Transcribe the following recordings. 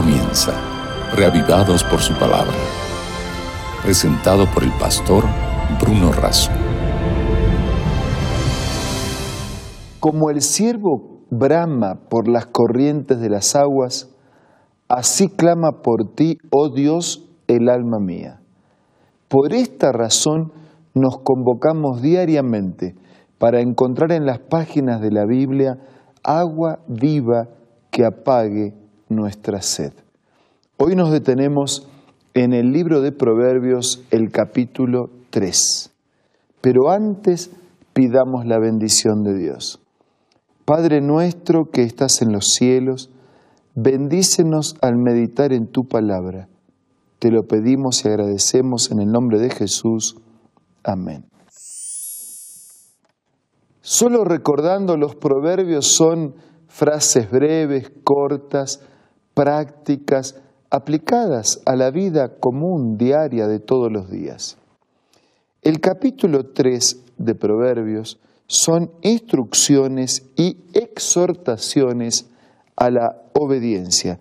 comienza, reavivados por su palabra. Presentado por el pastor Bruno Razo. Como el siervo brama por las corrientes de las aguas, así clama por ti, oh Dios, el alma mía. Por esta razón nos convocamos diariamente para encontrar en las páginas de la Biblia agua viva que apague nuestra sed. Hoy nos detenemos en el libro de Proverbios, el capítulo 3. Pero antes pidamos la bendición de Dios. Padre nuestro que estás en los cielos, bendícenos al meditar en tu palabra. Te lo pedimos y agradecemos en el nombre de Jesús. Amén. Solo recordando los proverbios son frases breves, cortas, prácticas, aplicadas a la vida común diaria de todos los días. El capítulo 3 de Proverbios son instrucciones y exhortaciones a la obediencia.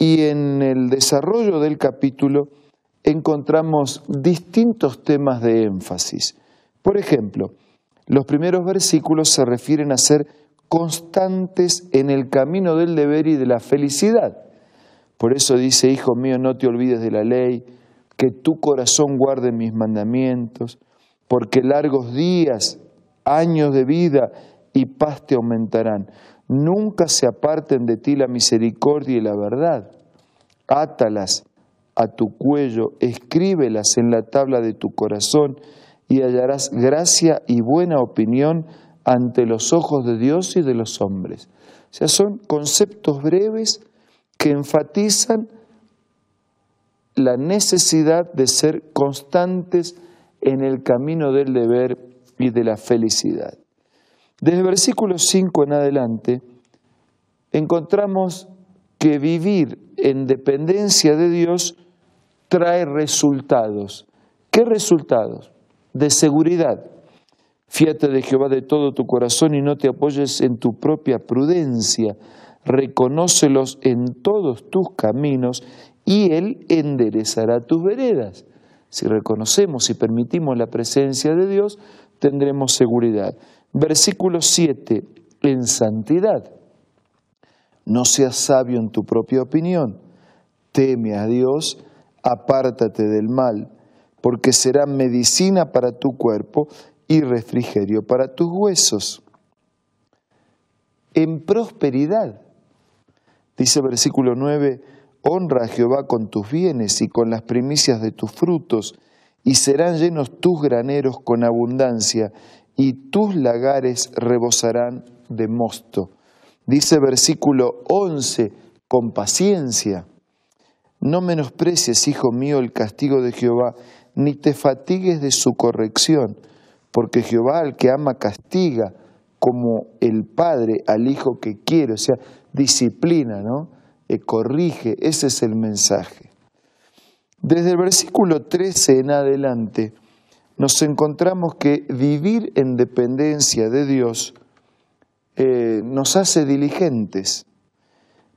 Y en el desarrollo del capítulo encontramos distintos temas de énfasis. Por ejemplo, los primeros versículos se refieren a ser constantes en el camino del deber y de la felicidad. Por eso dice, Hijo mío, no te olvides de la ley, que tu corazón guarde mis mandamientos, porque largos días, años de vida y paz te aumentarán. Nunca se aparten de ti la misericordia y la verdad. Átalas a tu cuello, escríbelas en la tabla de tu corazón y hallarás gracia y buena opinión ante los ojos de Dios y de los hombres. O sea, son conceptos breves que enfatizan la necesidad de ser constantes en el camino del deber y de la felicidad. Desde versículo 5 en adelante encontramos que vivir en dependencia de Dios trae resultados. ¿Qué resultados? De seguridad. Fíate de Jehová de todo tu corazón y no te apoyes en tu propia prudencia. Reconócelos en todos tus caminos y Él enderezará tus veredas. Si reconocemos y permitimos la presencia de Dios, tendremos seguridad. Versículo 7, en santidad. No seas sabio en tu propia opinión. Teme a Dios, apártate del mal, porque será medicina para tu cuerpo y refrigerio para tus huesos. En prosperidad, dice versículo 9, honra a Jehová con tus bienes y con las primicias de tus frutos, y serán llenos tus graneros con abundancia, y tus lagares rebosarán de mosto. Dice versículo 11, con paciencia. No menosprecies, hijo mío, el castigo de Jehová, ni te fatigues de su corrección porque Jehová al que ama castiga como el padre al hijo que quiere, o sea, disciplina, ¿no? Eh, corrige, ese es el mensaje. Desde el versículo 13 en adelante nos encontramos que vivir en dependencia de Dios eh, nos hace diligentes.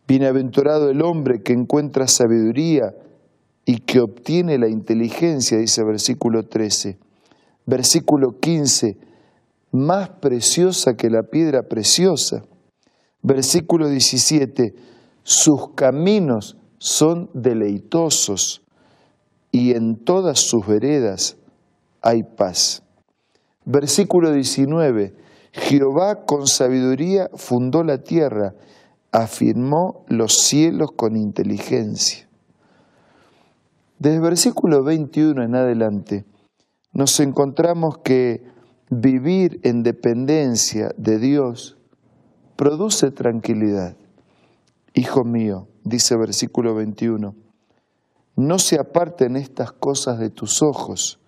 Bienaventurado el hombre que encuentra sabiduría y que obtiene la inteligencia, dice el versículo 13 Versículo 15, más preciosa que la piedra preciosa. Versículo 17, sus caminos son deleitosos y en todas sus veredas hay paz. Versículo 19, Jehová con sabiduría fundó la tierra, afirmó los cielos con inteligencia. Desde versículo 21 en adelante, nos encontramos que vivir en dependencia de Dios produce tranquilidad. Hijo mío, dice versículo 21, no se aparten estas cosas de tus ojos,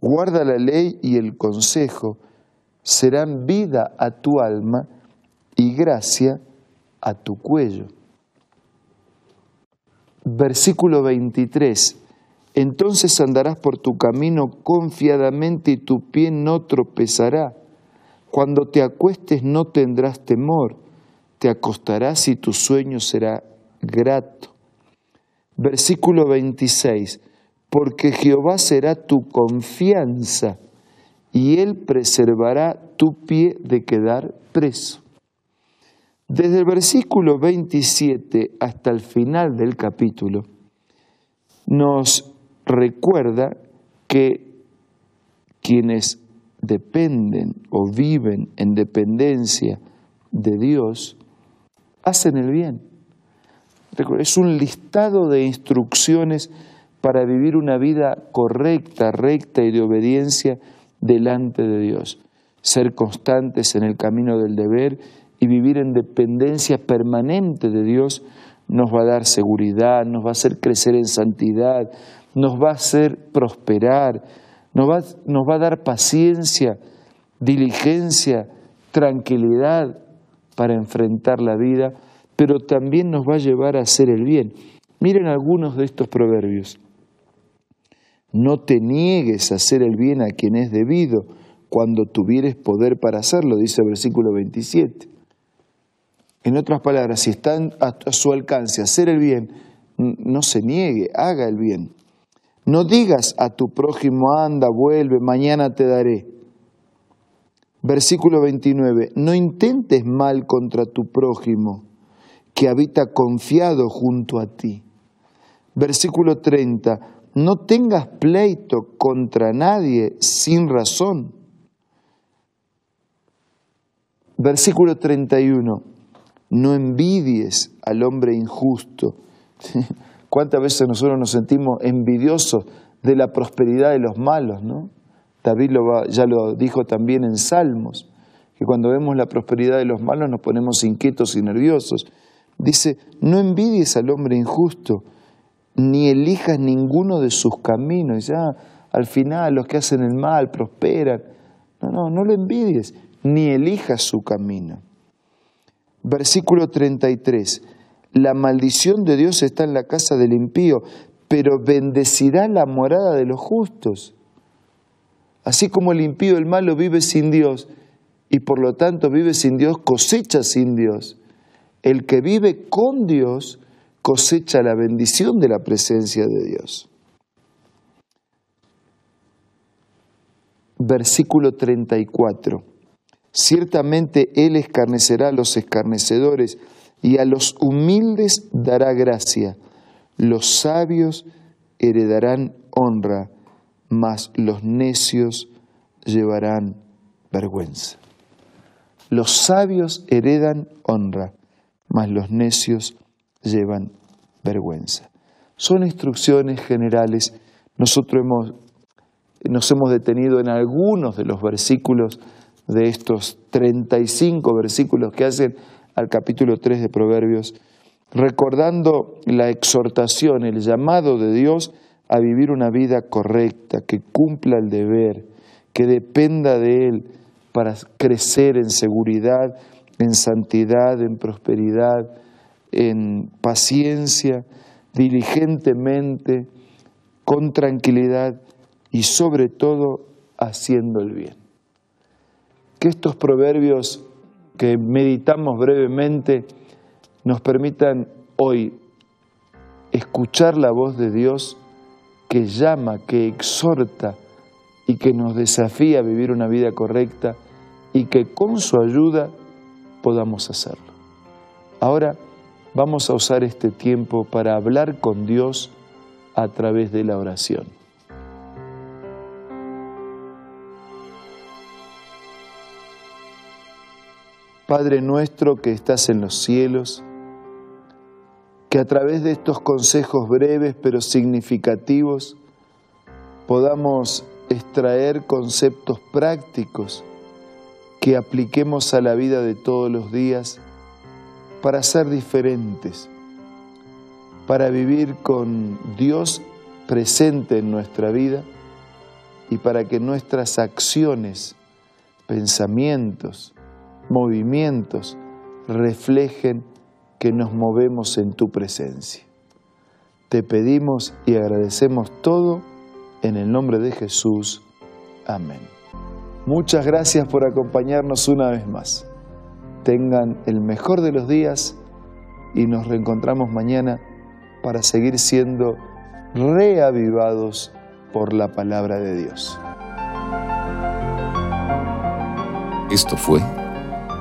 guarda la ley y el consejo, serán vida a tu alma y gracia a tu cuello. Versículo 23, entonces andarás por tu camino confiadamente y tu pie no tropezará. Cuando te acuestes no tendrás temor, te acostarás y tu sueño será grato. Versículo 26, porque Jehová será tu confianza y él preservará tu pie de quedar preso. Desde el versículo 27 hasta el final del capítulo, nos recuerda que quienes dependen o viven en dependencia de Dios, hacen el bien. Es un listado de instrucciones para vivir una vida correcta, recta y de obediencia delante de Dios. Ser constantes en el camino del deber y vivir en dependencia permanente de Dios nos va a dar seguridad, nos va a hacer crecer en santidad, nos va a hacer prosperar, nos va, nos va a dar paciencia, diligencia, tranquilidad para enfrentar la vida, pero también nos va a llevar a hacer el bien. Miren algunos de estos proverbios. No te niegues a hacer el bien a quien es debido cuando tuvieres poder para hacerlo, dice el versículo 27. En otras palabras, si está a su alcance hacer el bien, no se niegue, haga el bien. No digas a tu prójimo, anda, vuelve, mañana te daré. Versículo 29, no intentes mal contra tu prójimo, que habita confiado junto a ti. Versículo 30, no tengas pleito contra nadie sin razón. Versículo 31, no envidies al hombre injusto. ¿Cuántas veces nosotros nos sentimos envidiosos de la prosperidad de los malos? ¿no? David ya lo dijo también en Salmos, que cuando vemos la prosperidad de los malos nos ponemos inquietos y nerviosos. Dice, no envidies al hombre injusto, ni elijas ninguno de sus caminos. ya ah, al final los que hacen el mal prosperan. No, no, no lo envidies, ni elijas su camino. Versículo 33. La maldición de Dios está en la casa del impío, pero bendecirá la morada de los justos. Así como el impío, el malo, vive sin Dios y por lo tanto vive sin Dios, cosecha sin Dios. El que vive con Dios cosecha la bendición de la presencia de Dios. Versículo 34. Ciertamente Él escarnecerá a los escarnecedores y a los humildes dará gracia. Los sabios heredarán honra, mas los necios llevarán vergüenza. Los sabios heredan honra, mas los necios llevan vergüenza. Son instrucciones generales. Nosotros hemos, nos hemos detenido en algunos de los versículos de estos 35 versículos que hacen al capítulo 3 de Proverbios, recordando la exhortación, el llamado de Dios a vivir una vida correcta, que cumpla el deber, que dependa de Él para crecer en seguridad, en santidad, en prosperidad, en paciencia, diligentemente, con tranquilidad y sobre todo haciendo el bien. Que estos proverbios que meditamos brevemente nos permitan hoy escuchar la voz de Dios que llama, que exhorta y que nos desafía a vivir una vida correcta y que con su ayuda podamos hacerlo. Ahora vamos a usar este tiempo para hablar con Dios a través de la oración. Padre nuestro que estás en los cielos, que a través de estos consejos breves pero significativos podamos extraer conceptos prácticos que apliquemos a la vida de todos los días para ser diferentes, para vivir con Dios presente en nuestra vida y para que nuestras acciones, pensamientos, movimientos reflejen que nos movemos en tu presencia. Te pedimos y agradecemos todo en el nombre de Jesús. Amén. Muchas gracias por acompañarnos una vez más tengan el mejor de los días y nos reencontramos mañana para seguir siendo reavivados por la palabra de Dios. Esto fue